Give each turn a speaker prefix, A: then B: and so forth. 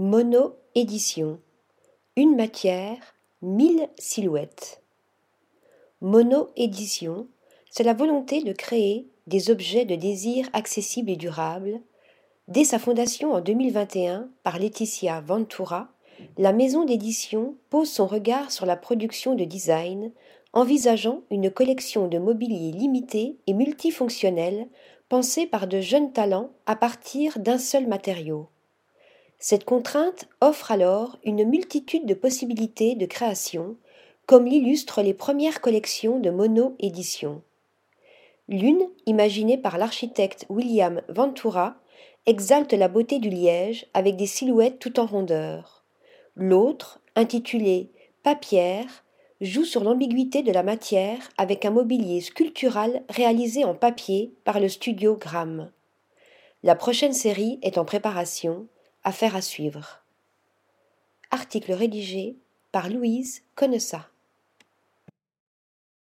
A: Mono édition. Une matière, mille silhouettes. Mono édition, c'est la volonté de créer des objets de désir accessibles et durables. Dès sa fondation en 2021 par Laetitia Ventura, la maison d'édition pose son regard sur la production de design, envisageant une collection de mobilier limité et multifonctionnel pensée par de jeunes talents à partir d'un seul matériau. Cette contrainte offre alors une multitude de possibilités de création, comme l'illustrent les premières collections de Mono Édition. L'une, imaginée par l'architecte William Ventura, exalte la beauté du liège avec des silhouettes tout en rondeur. L'autre, intitulée Papière, joue sur l'ambiguïté de la matière avec un mobilier sculptural réalisé en papier par le studio Gram. La prochaine série est en préparation, affaire à suivre. Article rédigé par Louise Connessa.